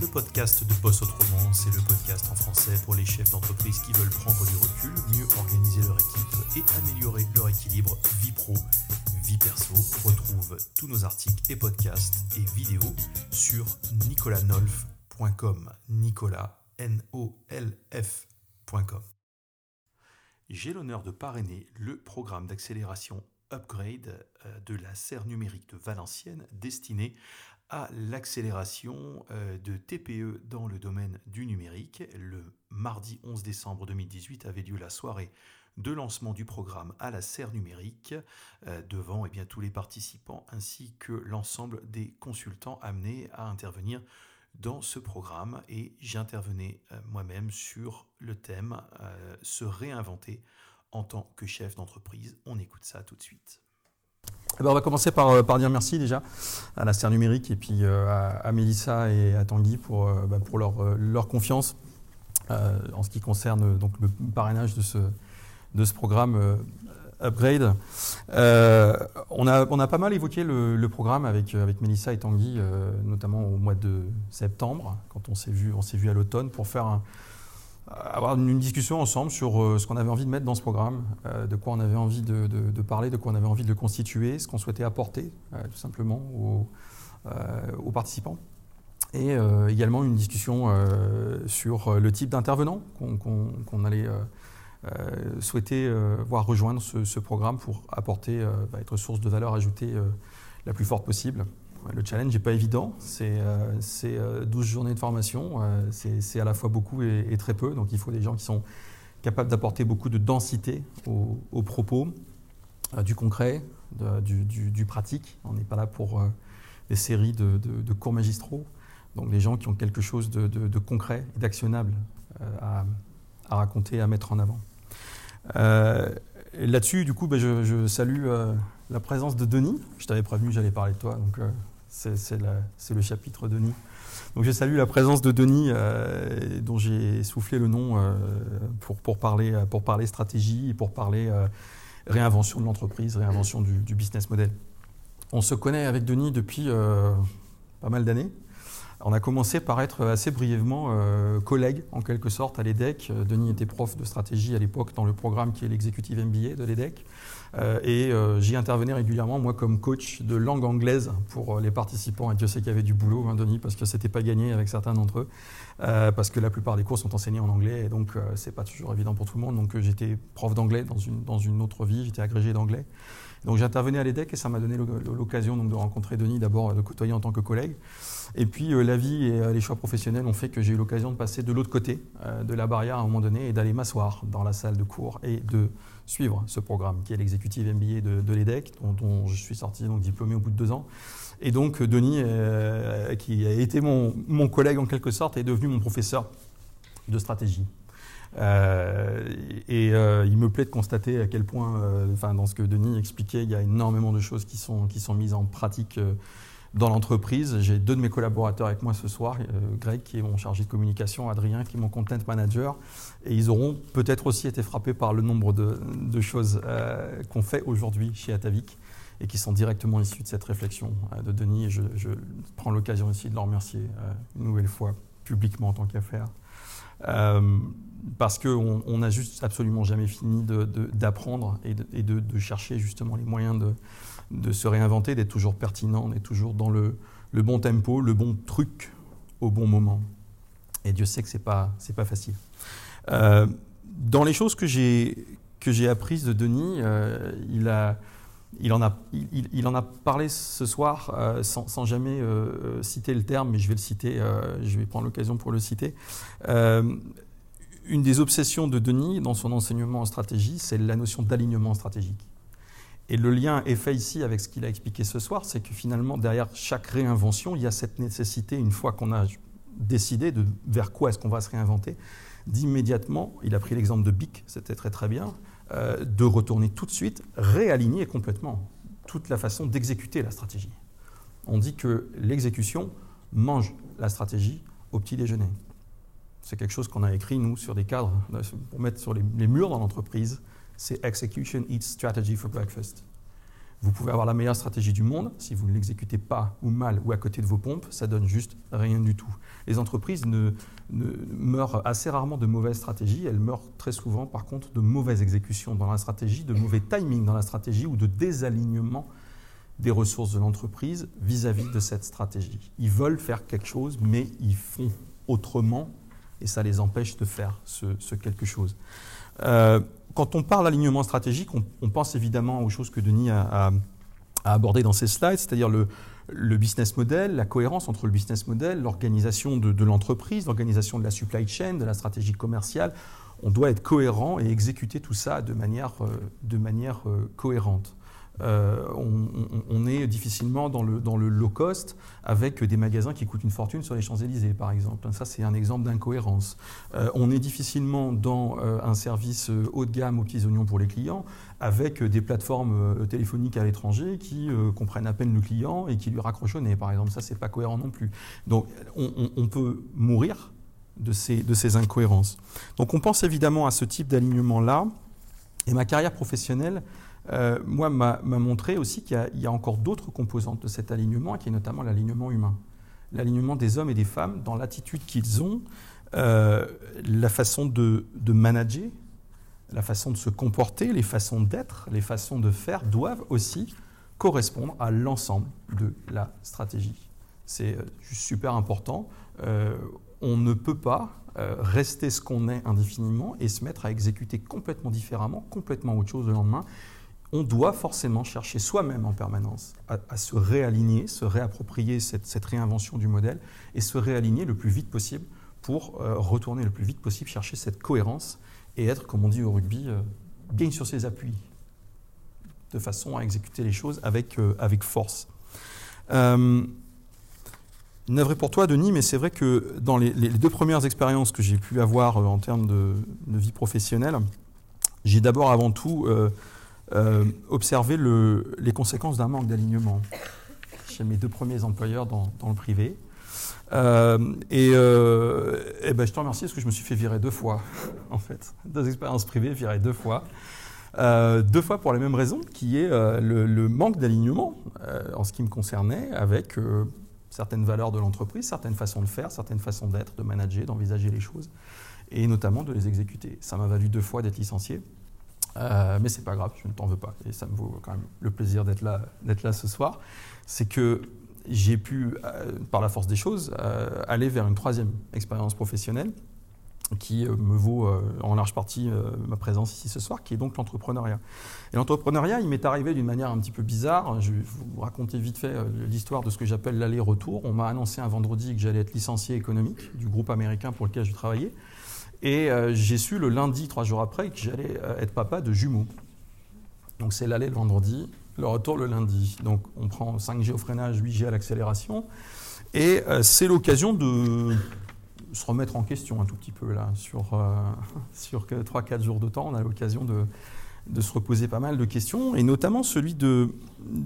le podcast de Boss Autrement. C'est le podcast en français pour les chefs d'entreprise qui veulent prendre du recul, mieux organiser leur équipe et améliorer leur équilibre vie pro, vie perso. Retrouve tous nos articles et podcasts et vidéos sur nicolasnolf.com. Nicolas, N-O-L-F.com. J'ai l'honneur de parrainer le programme d'accélération Upgrade euh, de la serre numérique de Valenciennes destiné à l'accélération euh, de TPE dans le domaine du numérique. Le mardi 11 décembre 2018 avait lieu la soirée de lancement du programme à la serre numérique euh, devant eh bien, tous les participants ainsi que l'ensemble des consultants amenés à intervenir dans ce programme et j'intervenais euh, moi-même sur le thème se réinventer en tant que chef d'entreprise. On écoute ça tout de suite. Eh ben, on va commencer par, euh, par, dire merci déjà à la Numérique et puis euh, à, Mélissa et à Tanguy pour, euh, bah, pour leur, leur, confiance en ce qui concerne donc, le parrainage de ce, de ce programme Upgrade. on, a, on a pas mal évoqué le, le programme avec, avec Mélissa et Tanguy, notamment au mois de septembre, quand on s'est vu, on s'est vu à l'automne pour faire un, avoir une discussion ensemble sur euh, ce qu'on avait envie de mettre dans ce programme, euh, de quoi on avait envie de, parler, de quoi on avait envie de constituer, ce qu'on souhaitait apporter euh, tout simplement aux, participants. Et également une discussion sur le type d'intervenant qu'on allait souhaiter voir rejoindre ce, programme pour apporter, bah, être source de valeur ajoutée la plus forte possible. Le challenge n'est pas évident, c'est 12 euh, euh, journées de formation, euh, c'est à la fois beaucoup et, très peu, donc il faut des gens qui sont capables d'apporter beaucoup de densité aux, propos, du concret, du, pratique. On n'est pas là pour des séries de, cours magistraux, donc des gens qui ont quelque chose de, concret et d'actionnable à, raconter, à mettre en avant. Là-dessus, du coup, ben, je, salue la présence de Denis. Je t'avais prévenu, j'allais parler de toi, c'est le chapitre Denis. Donc je salue la présence de Denis, euh, dont j'ai soufflé le nom euh, pour, pour, parler, stratégie et pour parler euh, réinvention de l'entreprise, réinvention du, du, business model. On se connaît avec Denis depuis pas mal d'années. On a commencé par être assez brièvement euh, collègues, en quelque sorte, à l'EDEC. Euh, Denis était prof de stratégie à l'époque dans le programme qui est l'exécutive MBA de l'EDEC. Euh, et j'y intervenais régulièrement, moi, comme coach de langue anglaise pour les participants. Et Dieu sait qu'il y avait du boulot, hein, Denis, parce que c'était pas gagné avec certains d'entre eux. parce que la plupart des cours sont enseignés en anglais. Et donc, c'est pas toujours évident pour tout le monde. Donc, j'étais prof d'anglais dans une, dans une autre vie. J'étais agrégé d'anglais. Donc, j'intervenais à l'EDEC et ça m'a donné l'occasion de rencontrer Denis, d'abord de côtoyer en tant que collègue. Et puis euh, la vie et euh, les choix professionnels ont fait que j'ai eu l'occasion de passer de l'autre côté euh, de la barrière à un moment donné et d'aller m'asseoir dans la salle de cours et de suivre ce programme qui est l'exécutive MBA de, l'EDEC, dont, je suis sorti donc diplômé au bout de deux ans. Et donc Denis, qui a été mon, mon, collègue en quelque sorte, est devenu mon professeur de stratégie. Et il me plaît de constater à quel point, enfin, dans ce que Denis expliquait, il y a énormément de choses qui sont, qui sont mises en pratique dans l'entreprise. J'ai deux de mes collaborateurs avec moi ce soir, euh, Greg qui est mon chargé de communication, Adrien qui est mon content manager, et ils auront peut-être aussi été frappés par le nombre de, choses euh, qu'on fait aujourd'hui chez Atavik et qui sont directement issues de cette réflexion euh, de Denis. Je, prends l'occasion aussi de le remercier une nouvelle fois publiquement en tant qu'affaire. Parce qu'on n'a juste absolument jamais fini d'apprendre et, de, chercher justement les moyens de, se réinventer, d'être toujours pertinent, d'être toujours dans le, bon tempo, le bon truc au bon moment. Et Dieu sait que ce n'est pas, facile. Euh, dans les choses que j'ai, apprises de Denis, euh, il, en a, parlé ce soir euh, sans, jamais citer le terme, mais je vais le citer, je vais prendre l'occasion pour le citer. Une des obsessions de Denis dans son enseignement en stratégie, c'est la notion d'alignement stratégique. Et le lien est fait ici avec ce qu'il a expliqué ce soir, c'est que finalement, derrière chaque réinvention, il y a cette nécessité, une fois qu'on a décidé de vers quoi est-ce qu'on va se réinventer, d'immédiatement, il a pris l'exemple de BIC, c'était très très bien, euh, de retourner tout de suite, réaligner complètement toute la façon d'exécuter la stratégie. On dit que l'exécution mange la stratégie au petit déjeuner. C'est quelque chose qu'on a écrit, nous, sur des cadres, pour mettre sur les murs dans l'entreprise c'est execution eats strategy for breakfast. Vous pouvez avoir la meilleure stratégie du monde, si vous ne l'exécutez pas ou mal ou à côté de vos pompes, ça donne juste rien du tout. Les entreprises meurent assez rarement de mauvaises stratégies, elles meurent très souvent par contre de mauvaises exécutions dans la stratégie, de mauvais timing dans la stratégie ou de désalignement des ressources de l'entreprise vis-à-vis de cette stratégie. Ils veulent faire quelque chose, mais ils font autrement et ça les empêche de faire ce, quelque chose. Euh, quand on parle d'alignement stratégique, on, pense évidemment aux choses que Denis a, abordées dans ses slides, c'est-à-dire le, business model, la cohérence entre le business model, l'organisation de, l'entreprise, l'organisation de la supply chain, de la stratégie commerciale. On doit être cohérent et exécuter tout ça de manière, euh, euh, cohérente. Euh, on, est difficilement dans le, dans le low cost avec des magasins qui coûtent une fortune sur les Champs-Élysées, par exemple. Ça, c'est un exemple d'incohérence. Euh, on est difficilement dans euh, un service haut de gamme aux petits oignons pour les clients avec des plateformes téléphoniques à l'étranger qui comprennent à peine le client et qui lui raccrochent par exemple. Ça, c'est pas cohérent non plus. Donc, on, peut mourir de ces, de ces incohérences. Donc, on pense évidemment à ce type d'alignement-là. Et ma carrière professionnelle euh, moi, m'a montré aussi qu'il y, a encore d'autres composantes de cet alignement, qui est notamment l'alignement humain. L'alignement des hommes et des femmes dans l'attitude qu'ils ont, euh, la façon de, manager, la façon de se comporter, les façons d'être, les façons de faire doivent aussi correspondre à l'ensemble de la stratégie. C'est euh, super important. on ne peut pas rester ce qu'on est indéfiniment et se mettre à exécuter complètement différemment, complètement autre chose le lendemain on doit forcément chercher soi-même en permanence à, se réaligner, se réapproprier cette, réinvention du modèle et se réaligner le plus vite possible pour euh, retourner le plus vite possible, chercher cette cohérence et être, comme on dit au rugby, euh, sur ses appuis, de façon à exécuter les choses avec, euh, avec force. Euh, Navré pour toi, Denis, mais c'est vrai que dans les, deux premières expériences que j'ai pu avoir en termes de, vie professionnelle, j'ai d'abord avant tout euh, observer les conséquences d'un manque d'alignement chez mes deux premiers employeurs dans, le privé. Euh, et, euh, ben, je te remercie parce que je me suis fait virer deux fois, en fait. Deux expériences privées virées deux fois. deux fois pour la même raison, qui est le, manque d'alignement en ce qui me concernait avec certaines valeurs de l'entreprise, certaines façons de faire, certaines façons d'être, de manager, d'envisager les choses, et notamment de les exécuter. Ça m'a valu deux fois d'être licencié. Euh, mais c'est pas grave, je ne t'en veux pas. Et ça me vaut quand même le plaisir d'être là, d'être là ce soir. C'est que j'ai pu, euh, par la force des choses, euh, aller vers une troisième expérience professionnelle qui me vaut en large partie ma présence ici ce soir, qui est donc l'entrepreneuriat. Et l'entrepreneuriat, il m'est arrivé d'une manière un petit peu bizarre. Je vais vous raconter vite fait l'histoire de ce que j'appelle l'aller-retour. On m'a annoncé un vendredi que j'allais être licencié économique du groupe américain pour lequel je travaillais. Et euh, j'ai su le lundi, trois jours après, que j'allais euh, être papa de jumeaux. Donc c'est l'aller le vendredi, le retour le lundi. Donc on prend 5G au freinage, 8G à l'accélération. Et euh, c'est l'occasion de se remettre en question un tout petit peu là. Sur, sur 3-4 jours de temps, on a l'occasion de, de se reposer pas mal de questions, et notamment celui de,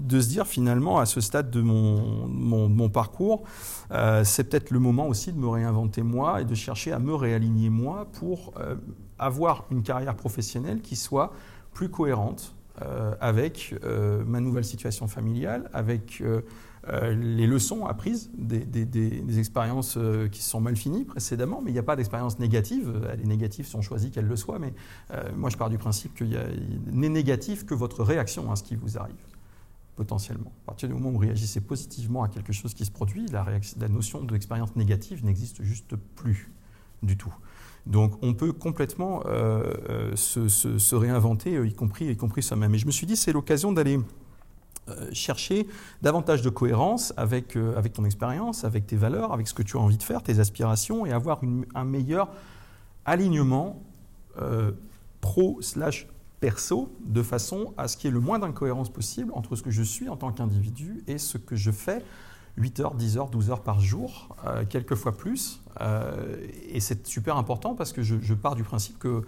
se dire finalement à ce stade de mon, parcours, euh, c'est peut-être le moment aussi de me réinventer moi et de chercher à me réaligner moi pour euh, avoir une carrière professionnelle qui soit plus cohérente avec ma nouvelle situation familiale, avec euh, les leçons apprises des, expériences euh, qui se sont mal finies précédemment, mais il n'y a pas d'expérience négative. Les négatives sont choisies qu'elles le soient, mais euh, moi je pars du principe qu'il n'est négatif que votre réaction à ce qui vous arrive, potentiellement. À partir du moment où vous réagissez positivement à quelque chose qui se produit, la notion d'expérience négative n'existe juste plus du tout. Donc on peut complètement se, réinventer, y compris, y compris soi-même. Et je me suis dit, c'est l'occasion d'aller euh, chercher davantage de cohérence avec, euh, ton expérience, avec tes valeurs, avec ce que tu as envie de faire, tes aspirations, et avoir un meilleur alignement euh, pro slash perso, de façon à ce qu'il y ait le moins d'incohérence possible entre ce que je suis en tant qu'individu et ce que je fais 8 heures, 10 heures, 12 heures par jour, quelquefois plus. et c'est super important parce que je, pars du principe que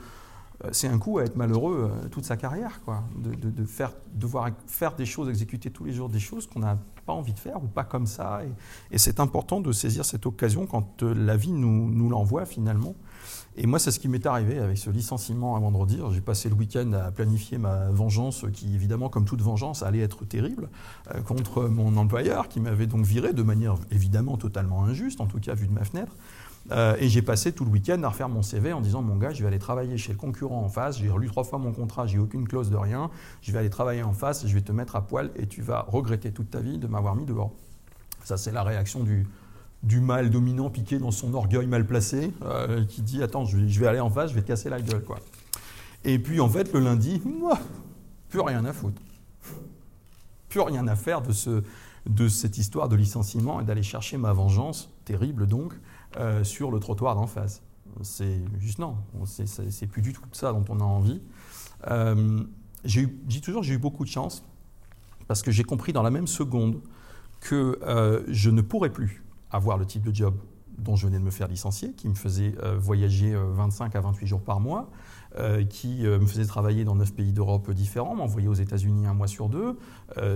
euh, c'est un coup à être malheureux euh, toute sa carrière, quoi. De, faire, devoir faire des choses, exécuter tous les jours des choses qu'on n'a pas envie de faire ou pas comme ça. Et, c'est important de saisir cette occasion quand euh, la vie nous l'envoie finalement Et moi, c'est ce qui m'est arrivé avec ce licenciement à vendredi. J'ai passé le week-end à planifier ma vengeance, qui évidemment, comme toute vengeance, allait être terrible, euh, contre mon employeur, qui m'avait donc viré de manière évidemment totalement injuste, en tout cas vu de ma fenêtre. Euh, et j'ai passé tout le week-end à refaire mon CV en disant mon gars, je vais aller travailler chez le concurrent en face. J'ai relu trois fois mon contrat, j'ai aucune clause de rien. Je vais aller travailler en face, je vais te mettre à poil et tu vas regretter toute ta vie de m'avoir mis dehors. Ça, c'est la réaction du, du mal dominant piqué dans son orgueil mal placé, euh, qui dit Attends, je vais, aller en face, je vais te casser la gueule. Quoi. Et puis en fait, le lundi, moi, plus rien à foutre. Plus rien à faire de, ce, de cette histoire de licenciement et d'aller chercher ma vengeance, terrible donc, euh, sur le trottoir d'en face. C'est juste non, c'est plus du tout ça dont on a envie. Euh, j'ai dit toujours j'ai eu beaucoup de chance parce que j'ai compris dans la même seconde que je ne pourrais plus avoir le type de job dont je venais de me faire licencier, qui me faisait euh, voyager 25 euh, à 28 jours par mois, euh, qui me faisait travailler dans 9 pays d'Europe différents, m'envoyer aux États-Unis un mois sur deux,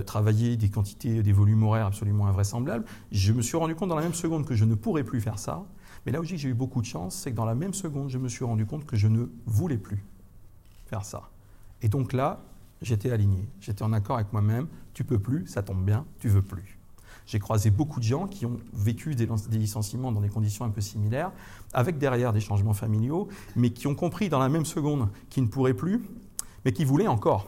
travailler des quantités, des volumes horaires absolument invraisemblables. Je me suis rendu compte dans la même seconde que je ne pourrais plus faire ça. Mais là où j'ai eu beaucoup de chance, c'est que dans la même seconde, je me suis rendu compte que je ne voulais plus faire ça. Et donc là, j'étais aligné, j'étais en accord avec moi-même. Tu peux plus, ça tombe bien, tu veux plus. J'ai croisé beaucoup de gens qui ont vécu des, licenciements dans des conditions un peu similaires, avec derrière des changements familiaux, mais qui ont compris dans la même seconde qu'ils ne pourraient plus, mais qui voulaient encore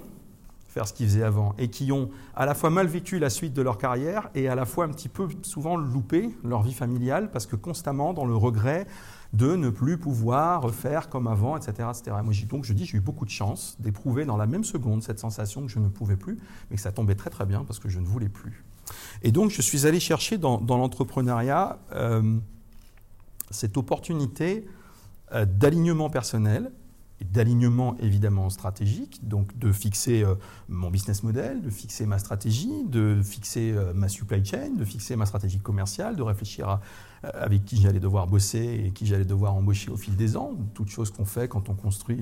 faire ce qu'ils faisaient avant, et qui ont à la fois mal vécu la suite de leur carrière et à la fois un petit peu souvent loupé leur vie familiale, parce que constamment dans le regret de ne plus pouvoir faire comme avant, etc. etc. Moi, donc je dis, j'ai eu beaucoup de chance d'éprouver dans la même seconde cette sensation que je ne pouvais plus, mais que ça tombait très très bien parce que je ne voulais plus. Et donc, je suis allé chercher dans, l'entrepreneuriat euh, cette opportunité euh, d'alignement personnel d'alignement évidemment stratégique, donc de fixer euh, mon business model, de fixer ma stratégie, de fixer ma supply chain, de fixer ma stratégie commerciale, de réfléchir à avec qui j'allais devoir bosser et qui j'allais devoir embaucher au fil des ans, toutes choses qu'on fait quand on construit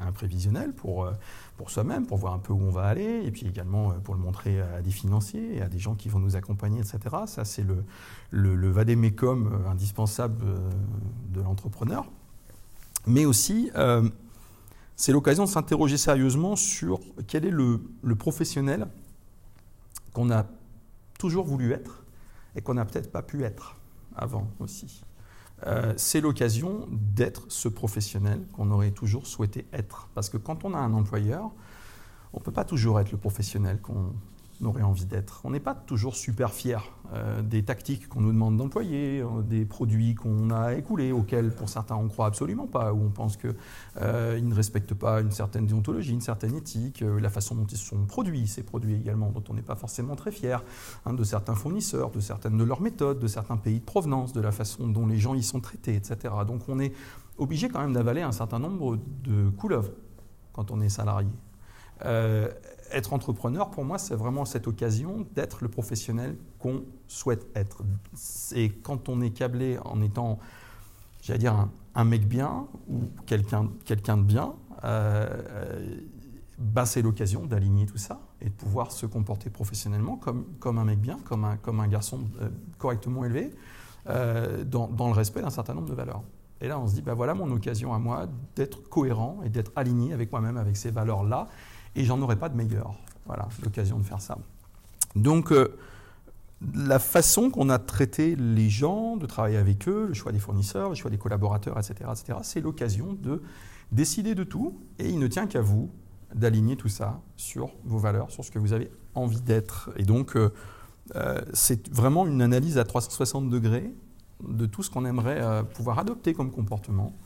un prévisionnel pour pour soi-même, pour voir un peu où on va aller, et puis également euh, pour le montrer à des financiers, à des gens qui vont nous accompagner, etc. Ça, c'est le, le, le euh, indispensable euh, de l'entrepreneur. Mais aussi, c'est l'occasion de s'interroger sérieusement sur quel est le, professionnel qu'on a toujours voulu être et qu'on n'a peut-être pas pu être avant aussi. Euh, c'est l'occasion d'être ce professionnel qu'on aurait toujours souhaité être. Parce que quand on a un employeur, on ne peut pas toujours être le professionnel qu'on aurait envie d'être. On n'est pas toujours super fier euh, des tactiques qu'on nous demande d'employer, euh, des produits qu'on a écoulés, auxquels pour certains on croit absolument pas, ou on pense qu'ils euh, ne respectent pas une certaine déontologie, une certaine éthique, la façon dont ils sont produits, ces produits également, dont on n'est pas forcément très fier, hein, de certains fournisseurs, de certaines de leurs méthodes, de certains pays de provenance, de la façon dont les gens y sont traités, etc. Donc on est obligé quand même d'avaler un certain nombre de couleuvres quand on est salarié être entrepreneur, pour moi, c'est vraiment cette occasion d'être le professionnel qu'on souhaite être. Et quand on est câblé en étant, j'allais dire, un, mec bien ou quelqu'un quelqu'un de bien, euh, bah, c'est l'occasion d'aligner tout ça et de pouvoir se comporter professionnellement comme, comme un mec bien, comme un, comme un garçon euh, correctement élevé, euh, dans, dans, le respect d'un certain nombre de valeurs. Et là, on se dit, bah, voilà mon occasion à moi d'être cohérent et d'être aligné avec moi-même, avec ces valeurs-là et j'en aurais pas de meilleur. Voilà, l'occasion de faire ça. Donc, euh, la façon qu'on a traité les gens, de travailler avec eux, le choix des fournisseurs, le choix des collaborateurs, etc., etc., c'est l'occasion de décider de tout, et il ne tient qu'à vous d'aligner tout ça sur vos valeurs, sur ce que vous avez envie d'être. Et donc, euh, euh, c'est vraiment une analyse à 360 degrés de tout ce qu'on aimerait pouvoir adopter comme comportement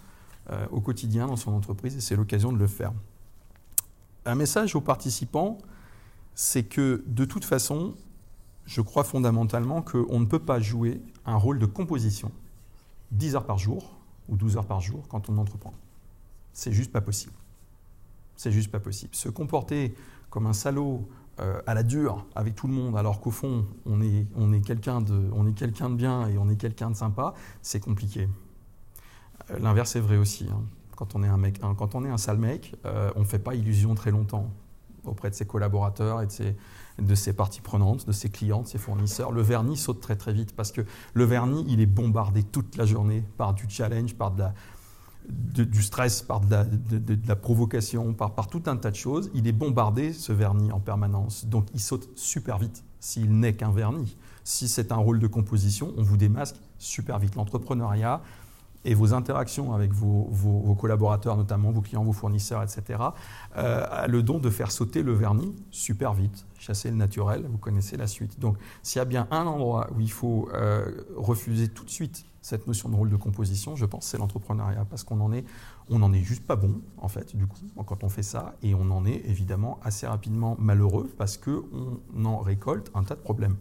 au quotidien dans son entreprise, et c'est l'occasion de le faire un message aux participants, c'est que de toute façon, je crois fondamentalement qu'on ne peut pas jouer un rôle de composition 10 heures par jour ou 12 heures par jour quand on entreprend. C'est juste pas possible. C'est juste pas possible. Se comporter comme un salaud euh, à la dure avec tout le monde, alors qu'au fond, on est, on est quelqu'un de, de bien et on est quelqu'un de sympa, c'est compliqué. Euh, l'inverse est vrai aussi. Hein quand on est un, mec, quand on est un sale mec, euh, on ne fait pas illusion très longtemps auprès de ses collaborateurs et de ses, parties prenantes, de ses clients, de ses fournisseurs. Le vernis saute très très vite parce que le vernis, il est bombardé toute la journée par du challenge, par du stress, par de la, provocation, par, par, tout un tas de choses, il est bombardé, ce vernis, en permanence. Donc il saute super vite s'il n'est qu'un vernis. Si c'est un rôle de composition, on vous démasque super vite. L'entrepreneuriat, et vos interactions avec vos, collaborateurs, notamment vos clients, vos fournisseurs, etc., euh, a le don de faire sauter le vernis super vite, chasser le naturel, vous connaissez la suite. Donc s'il y a bien un endroit où il faut euh, refuser tout de suite cette notion de rôle de composition, je pense c'est l'entrepreneuriat, parce qu'on en est, on n'en est juste pas bon, en fait, du coup, quand on fait ça, et on en est évidemment assez rapidement malheureux, parce qu'on en récolte un tas de problèmes.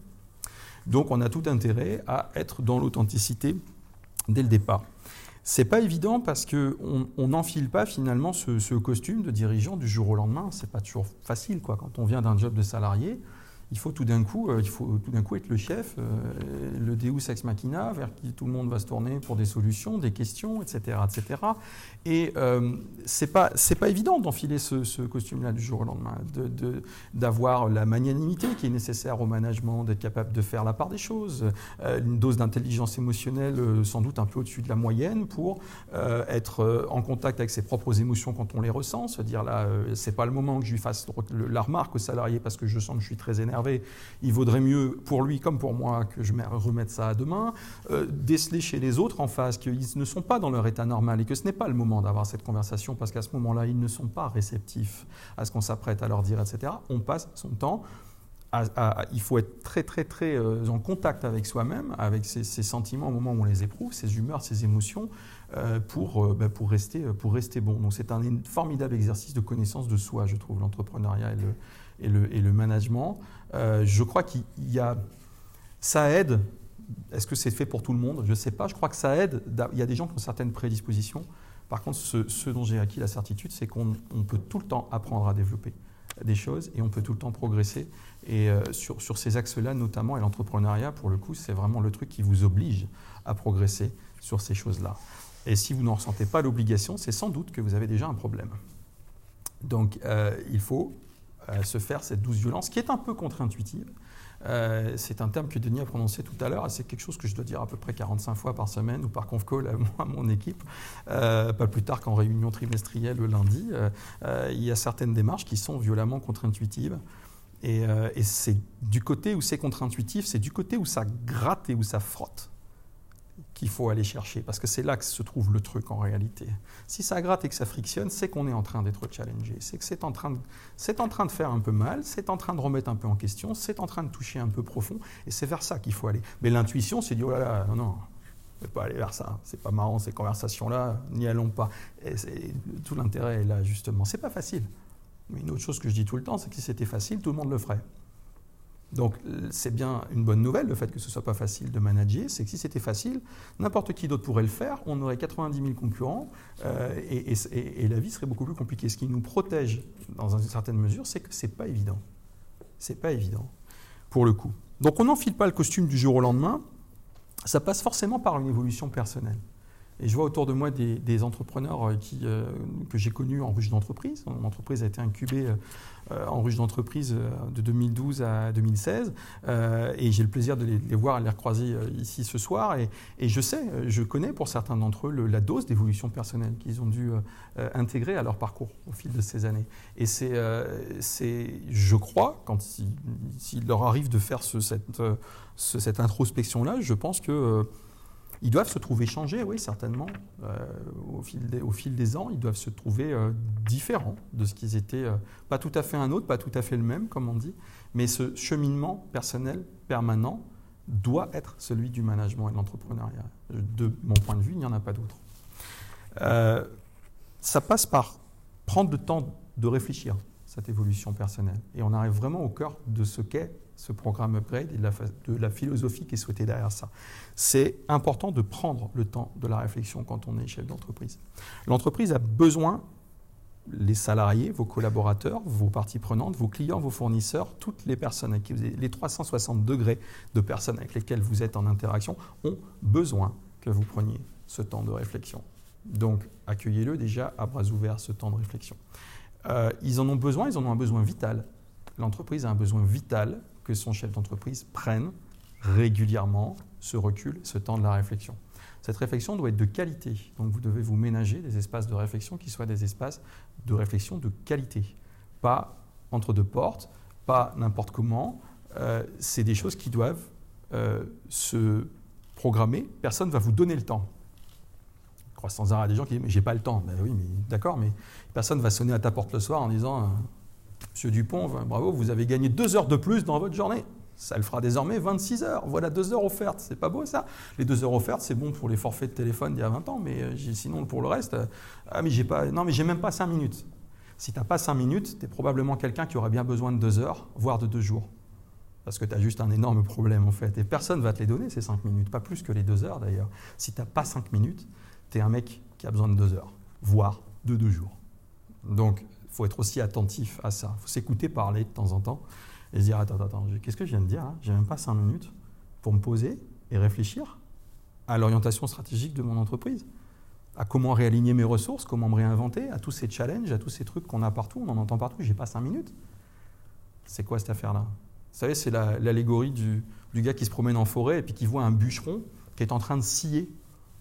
Donc on a tout intérêt à être dans l'authenticité dès le départ. C'est pas évident parce qu'on n'enfile pas finalement ce, costume de dirigeant du jour au lendemain. C'est pas toujours facile quoi. Quand on vient d'un job de salarié, il faut tout d'un coup, euh, il faut tout d'un coup être le chef, euh, le Deus ex machina, vers qui tout le monde va se tourner pour des solutions, des questions, etc., etc. Et euh, c'est pas c'est pas évident d'enfiler ce, costume-là du jour au lendemain, d'avoir la magnanimité qui est nécessaire au management, d'être capable de faire la part des choses, une dose d'intelligence émotionnelle sans doute un peu au-dessus de la moyenne pour être en contact avec ses propres émotions quand on les ressent, se dire là c'est pas le moment que je lui fasse la remarque au salarié parce que je sens que je suis très énervé il vaudrait mieux pour lui comme pour moi que je remette ça à demain. Euh, déceler chez les autres en face qu'ils ne sont pas dans leur état normal et que ce n'est pas le moment d'avoir cette conversation parce qu'à ce moment-là, ils ne sont pas réceptifs à ce qu'on s'apprête à leur dire, etc. On passe son temps il faut être très très très euh, en contact avec soi-même, avec ses, sentiments au moment où on les éprouve, ses humeurs, ses émotions, euh, pour, ben, pour, rester, pour rester bon. Donc c'est un formidable exercice de connaissance de soi, je trouve, l'entrepreneuriat et le, et le, management. Euh, je crois qu'il y a. Ça aide. Est-ce que c'est fait pour tout le monde? Je ne sais pas. Je crois que ça aide. Il y a des gens qui ont certaines prédispositions. Par contre, ce, dont j'ai acquis la certitude, c'est qu'on peut tout le temps apprendre à développer des choses et on peut tout le temps progresser. Et euh, sur, sur, ces axes-là, notamment, et l'entrepreneuriat, pour le coup, c'est vraiment le truc qui vous oblige à progresser sur ces choses-là. Et si vous n'en ressentez pas l'obligation, c'est sans doute que vous avez déjà un problème. Donc, euh, il faut se faire cette douce violence, qui est un peu contre-intuitive. Euh, c'est un terme que Denis a prononcé tout à l'heure, et c'est quelque chose que je dois dire à peu près 45 fois par semaine ou par conf call à, mon équipe, euh, pas plus tard qu'en réunion trimestrielle le lundi. Euh, il y a certaines démarches qui sont violemment contre-intuitives. Et c'est du côté où c'est contre-intuitif, c'est du côté où ça gratte et où ça frotte qu'il faut aller chercher, parce que c'est là que se trouve le truc en réalité. Si ça gratte et que ça frictionne, c'est qu'on est en train d'être challengé, c'est que c'est en, train de, c'est en train de faire un peu mal, c'est en train de remettre un peu en question, c'est en train de toucher un peu profond, et c'est vers ça qu'il faut aller. Mais l'intuition, c'est dire, oh là là, non, non, ne pas aller vers ça, c'est pas marrant ces conversations-là, n'y allons pas. Et tout l'intérêt est là, justement. C'est pas facile. Mais une autre chose que je dis tout le temps, c'est que si c'était facile, tout le monde le ferait. Donc c'est bien une bonne nouvelle le fait que ce ne soit pas facile de manager, c'est que si c'était facile, n'importe qui d'autre pourrait le faire, on aurait 90 000 concurrents euh, et, la vie serait beaucoup plus compliquée. Ce qui nous protège dans une certaine mesure, c'est que ce n'est pas évident. C'est pas évident, pour le coup. Donc on n'enfile pas le costume du jour au lendemain, ça passe forcément par une évolution personnelle. Et je vois autour de moi des, entrepreneurs euh, euh, que j'ai connus en ruche d'entreprise. Mon entreprise a été incubée euh, en ruche d'entreprise de 2012 à 2016. et j'ai le plaisir de les, voir les recroiser ici ce soir. Et, je sais, je connais pour certains d'entre eux la dose d'évolution personnelle qu'ils ont dû intégrer à leur parcours au fil de ces années. Et c'est, je crois, quand s'il leur arrive de faire ce, cette, cette introspection-là, je pense que ils doivent se trouver changés, oui, certainement. Euh, au, fil des, ans, ils doivent se trouver euh, différents de ce qu'ils étaient. Euh, pas tout à fait un autre, pas tout à fait le même, comme on dit. Mais ce cheminement personnel permanent doit être celui du management et de l'entrepreneuriat. De mon point de vue, il n'y en a pas d'autre. ça passe par prendre le temps de réfléchir cette évolution personnelle. Et on arrive vraiment au cœur de ce qu'est ce programme Upgrade et de la, philosophie qui est souhaitée derrière ça. C'est important de prendre le temps de la réflexion quand on est chef d'entreprise. L'entreprise a besoin, les salariés, vos collaborateurs, vos parties prenantes, vos clients, vos fournisseurs, toutes les personnes avec les 360 degrés de personnes avec lesquelles vous êtes en interaction ont besoin que vous preniez ce temps de réflexion. Donc accueillez-le déjà à bras ouverts, ce temps de réflexion. Euh, ils en ont besoin, ils en ont un besoin vital. L'entreprise a un besoin vital que son chef d'entreprise prenne régulièrement ce recul, ce temps de la réflexion. Cette réflexion doit être de qualité. Donc vous devez vous ménager des espaces de réflexion qui soient des espaces de réflexion de qualité. Pas entre deux portes, pas n'importe comment. Euh, c'est des choses qui doivent euh, se programmer. Personne ne va vous donner le temps. Je crois sans arrêt des gens qui disent Mais j'ai pas le temps. Ben oui, mais d'accord, mais personne ne va sonner à ta porte le soir en disant Monsieur Dupont, bravo, vous avez gagné deux heures de plus dans votre journée. Ça le fera désormais 26 heures. Voilà deux heures offertes. C'est pas beau ça Les deux heures offertes, c'est bon pour les forfaits de téléphone d'il y a 20 ans, mais euh, sinon pour le reste, euh, ah mais j'ai pas, non mais j'ai même pas 5 minutes. Si tu n'as pas 5 minutes, tu es probablement quelqu'un qui aurait bien besoin de deux heures, voire de deux jours. Parce que tu as juste un énorme problème en fait. Et personne ne va te les donner ces 5 minutes, pas plus que les deux heures d'ailleurs. Si tu n'as pas 5 minutes, tu es un mec qui a besoin de deux heures, voire de deux jours. Donc faut être aussi attentif à ça. Il faut s'écouter parler de temps en temps et se dire Attends, attends, qu'est-ce que je viens de dire J'ai même pas cinq minutes pour me poser et réfléchir à l'orientation stratégique de mon entreprise, à comment réaligner mes ressources, comment me réinventer, à tous ces challenges, à tous ces trucs qu'on a partout, on en entend partout. J'ai pas cinq minutes. C'est quoi cette affaire-là? Vous savez, c'est l'allégorie du, du gars qui se promène en forêt et puis qui voit un bûcheron qui est en train de scier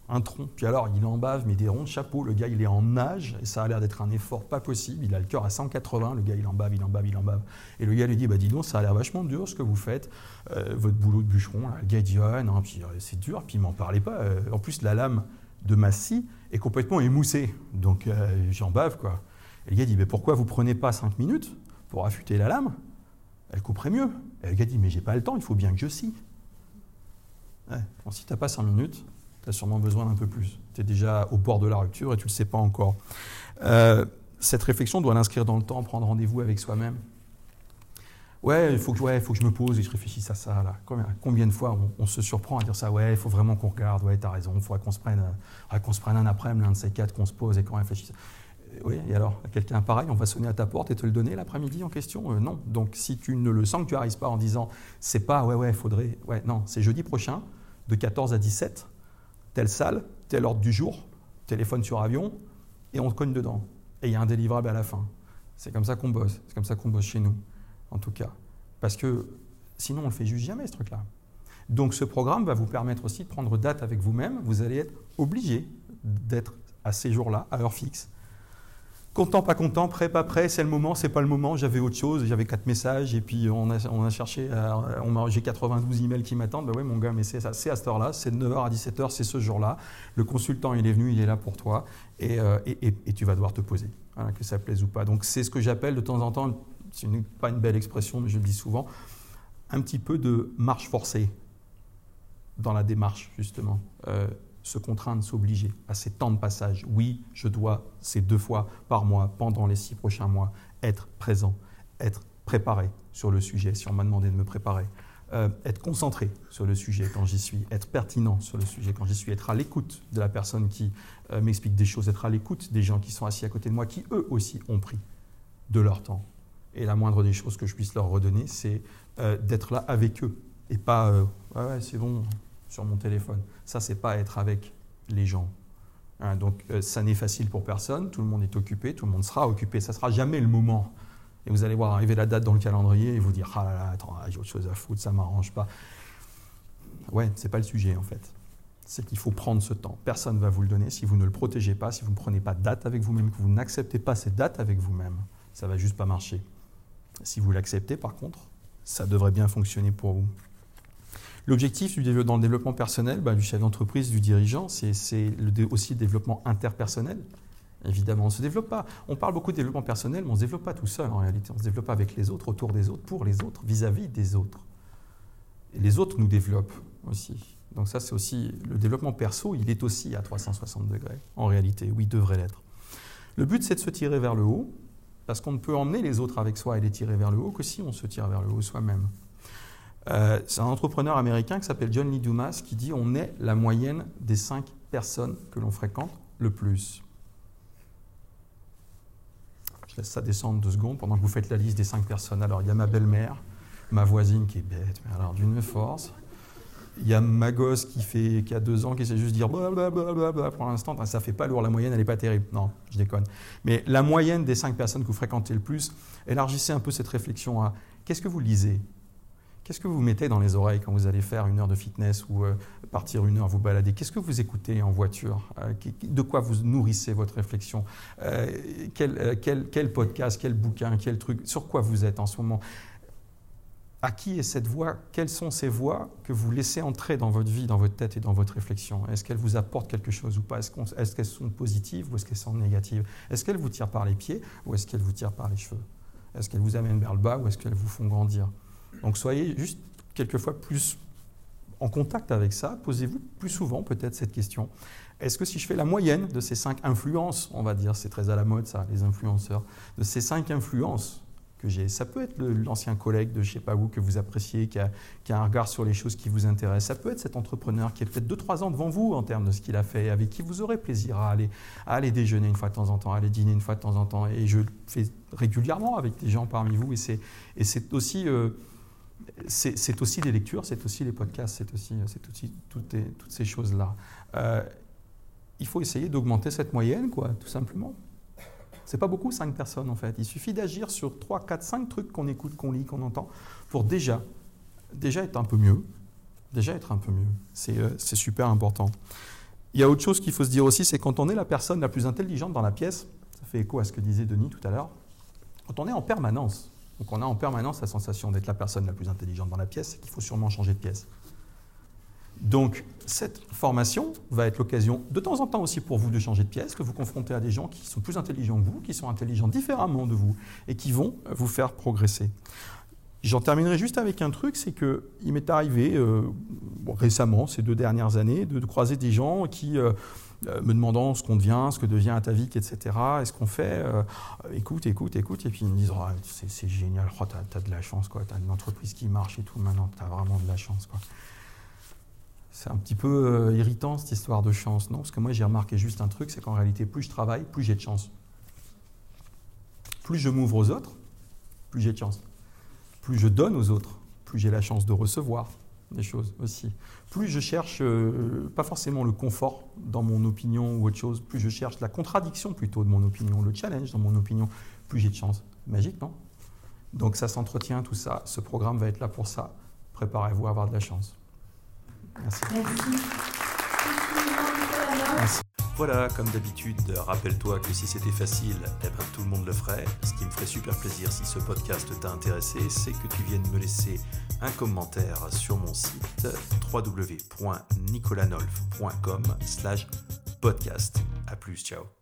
un tronc. Puis alors, il en bave, mais des ronds de chapeau. Le gars, il est en nage, et ça a l'air d'être un effort pas possible. Il a le cœur à 180. Le gars, il en bave, il en bave, il en bave. Et le gars lui dit Bah, dis donc, ça a l'air vachement dur ce que vous faites, euh, votre boulot de bûcheron. Le gars dit euh, c'est dur, puis il m'en parlait pas. Euh, en plus, la lame de ma scie est complètement émoussée. Donc, j'en bave, quoi. Et le gars dit Mais pourquoi vous prenez pas 5 minutes pour affûter la lame? Elle couperait mieux. Et le gars dit Mais j'ai pas le temps, il faut bien que je scie. Si tu n'as pas 5 minutes, tu as sûrement besoin d'un peu plus. Tu es déjà au bord de la rupture et tu ne le sais pas encore. Euh, cette réflexion doit l'inscrire dans le temps, prendre rendez-vous avec soi-même. Ouais, il faut que, ouais, faut que je me pose et je réfléchisse à ça. Là. Combien, combien de fois on, se surprend à dire ça? Ouais, il faut vraiment qu'on regarde. Ouais, tu as raison. Il faudrait qu'on se prenne, qu'on se prenne un après-midi, l'un de ces quatre, qu'on se pose et qu'on réfléchisse. Euh, oui, et alors, quelqu'un pareil, on va sonner à ta porte et te le donner l'après-midi en question? Euh, Non. Donc, si tu ne le sens que tu n'arrives pas en disant c'est pas, ouais, ouais, faudrait. Ouais, non, c'est jeudi prochain, de 14 à 17 telle salle, tel ordre du jour, téléphone sur avion, et on cogne dedans. Et il y a un délivrable à la fin. C'est comme ça qu'on bosse. C'est comme ça qu'on bosse chez nous, en tout cas. Parce que sinon, on ne le fait juste jamais, ce truc-là. Donc ce programme va vous permettre aussi de prendre date avec vous-même. Vous allez être obligé d'être à ces jours-là, à heure fixe, Content, pas content, prêt, pas prêt, c'est le moment, c'est pas le moment, j'avais autre chose, j'avais quatre messages et puis on a, on a cherché, j'ai 92 emails qui m'attendent, ben ouais mon gars, mais c'est à cette heure-là, c'est de 9h à 17h, c'est ce jour-là, le consultant il est venu, il est là pour toi et, euh, tu vas devoir te poser, que ça plaise ou pas. Donc c'est ce que j'appelle de temps en temps, c'est pas une belle expression, mais je le dis souvent, un petit peu de marche forcée dans la démarche justement. Euh, se contraindre, s'obliger à ces temps de passage. Oui, je dois ces deux fois par mois, pendant les six prochains mois, être présent, être préparé sur le sujet, si on m'a demandé de me préparer, euh, être concentré sur le sujet quand j'y suis, être pertinent sur le sujet quand j'y suis, être à l'écoute de la personne qui euh, m'explique des choses, être à l'écoute des gens qui sont assis à côté de moi, qui eux aussi ont pris de leur temps. Et la moindre des choses que je puisse leur redonner, c'est euh, d'être là avec eux et pas ouais c'est bon, sur mon téléphone. Ça, c'est pas être avec les gens. Hein, donc, euh, ça n'est facile pour personne. Tout le monde est occupé, tout le monde sera occupé. Ça sera jamais le moment. Et vous allez voir arriver la date dans le calendrier et vous dire ah là là, attends, ah, j'ai autre chose à foutre, ça m'arrange pas. Ouais, c'est pas le sujet en fait. C'est qu'il faut prendre ce temps. Personne ne va vous le donner si vous ne le protégez pas, si vous ne prenez pas date avec vous-même, que vous n'acceptez pas cette date avec vous-même. Ça va juste pas marcher. Si vous l'acceptez, par contre, ça devrait bien fonctionner pour vous. L'objectif dans le développement personnel, bah, du chef d'entreprise, du dirigeant, c'est aussi le développement interpersonnel. Évidemment, on ne se développe pas. On parle beaucoup de développement personnel, mais on ne se développe pas tout seul en réalité. On se développe avec les autres, autour des autres, pour les autres, vis-à-vis des autres. Et les autres nous développent aussi. Donc ça, c'est aussi le développement perso, il est aussi à 360 degrés, en réalité, oui, il devrait l'être. Le but, c'est de se tirer vers le haut, parce qu'on ne peut emmener les autres avec soi et les tirer vers le haut que si on se tire vers le haut soi-même. Euh, c'est un entrepreneur américain qui s'appelle John Lee Dumas qui dit on est la moyenne des cinq personnes que l'on fréquente le plus. Je laisse ça descendre deux secondes pendant que vous faites la liste des cinq personnes. Alors, il y a ma belle-mère, ma voisine qui est bête, mais alors d'une force. Il y a ma gosse qui, fait, qui a deux ans qui sait juste dire blablabla pour l'instant. Ça fait pas lourd, la moyenne, elle n'est pas terrible. Non, je déconne. Mais la moyenne des cinq personnes que vous fréquentez le plus, élargissez un peu cette réflexion à qu'est-ce que vous lisez? Qu'est-ce que vous mettez dans les oreilles quand vous allez faire une heure de fitness ou euh, partir une heure vous balader? Qu'est-ce que vous écoutez en voiture? Euh, De quoi vous nourrissez votre réflexion? Euh, quel, podcast, quel bouquin, quel truc? Sur quoi vous êtes en ce moment? À qui est cette voix? Quelles sont ces voix que vous laissez entrer dans votre vie, dans votre tête et dans votre réflexion? Est-ce qu'elles vous apportent quelque chose ou pas? Est-ce qu'elles sont positives ou est-ce qu'elles sont négatives? Est-ce qu'elles vous tirent par les pieds ou est-ce qu'elles vous tirent par les cheveux? Est-ce qu'elles vous amènent vers le bas ou est-ce qu'elles vous font grandir? Donc soyez juste quelquefois plus en contact avec ça, posez-vous plus souvent peut-être cette question. Est-ce que si je fais la moyenne de ces cinq influences, on va dire, c'est très à la mode ça, les influenceurs, de ces cinq influences que j'ai, ça peut être l'ancien collègue de je sais pas où que vous appréciez, qui a, un regard sur les choses qui vous intéressent, ça peut être cet entrepreneur qui est peut-être 2-3 ans devant vous en termes de ce qu'il a fait, avec qui vous aurez plaisir à aller, à aller déjeuner une fois de temps en temps, à aller dîner une fois de temps en temps, et je le fais régulièrement avec des gens parmi vous, et c'est aussi... Euh, c'est aussi les lectures, c'est aussi les podcasts, c'est aussi, aussi toutes, ces choses-là. Euh, il faut essayer d'augmenter cette moyenne, quoi, tout simplement. C'est pas beaucoup, 5 personnes en fait. Il suffit d'agir sur 3, 4, 5 trucs qu'on écoute, qu'on lit, qu'on entend, pour déjà, déjà être un peu mieux. Déjà être un peu mieux. C'est euh, super important. Il y a autre chose qu'il faut se dire aussi, c'est quand on est la personne la plus intelligente dans la pièce, ça fait écho à ce que disait Denis tout à l'heure, quand on est en permanence donc on a en permanence la sensation d'être la personne la plus intelligente dans la pièce et qu'il faut sûrement changer de pièce. Donc cette formation va être l'occasion de temps en temps aussi pour vous de changer de pièce, que vous confrontez à des gens qui sont plus intelligents que vous, qui sont intelligents différemment de vous et qui vont vous faire progresser. J'en terminerai juste avec un truc, c'est qu'il m'est arrivé euh, récemment, ces deux dernières années, de, croiser des gens qui... Euh, euh, me demandant ce qu'on devient, ce que devient ta vie, etc. Est-ce qu'on fait euh, Écoute, écoute, écoute. Et puis ils me disent oh, c'est, génial, oh, tu as, de la chance, tu as une entreprise qui marche et tout, maintenant tu as vraiment de la chance. Quoi. C'est un petit peu euh, irritant cette histoire de chance, non? Parce que moi j'ai remarqué juste un truc c'est qu'en réalité, plus je travaille, plus j'ai de chance. Plus je m'ouvre aux autres, plus j'ai de chance. Plus je donne aux autres, plus j'ai la chance de recevoir des choses aussi. Plus je cherche, euh, pas forcément le confort dans mon opinion ou autre chose, plus je cherche la contradiction plutôt de mon opinion, le challenge dans mon opinion, plus j'ai de chance. Magique, non? Donc ça s'entretient, tout ça. Ce programme va être là pour ça. Préparez-vous à avoir de la chance. Merci. Merci. Voilà, comme d'habitude, rappelle-toi que si c'était facile, eh ben, tout le monde le ferait. Ce qui me ferait super plaisir si ce podcast t'a intéressé, c'est que tu viennes me laisser un commentaire sur mon site www.nicolanolf.com slash podcast. A plus, ciao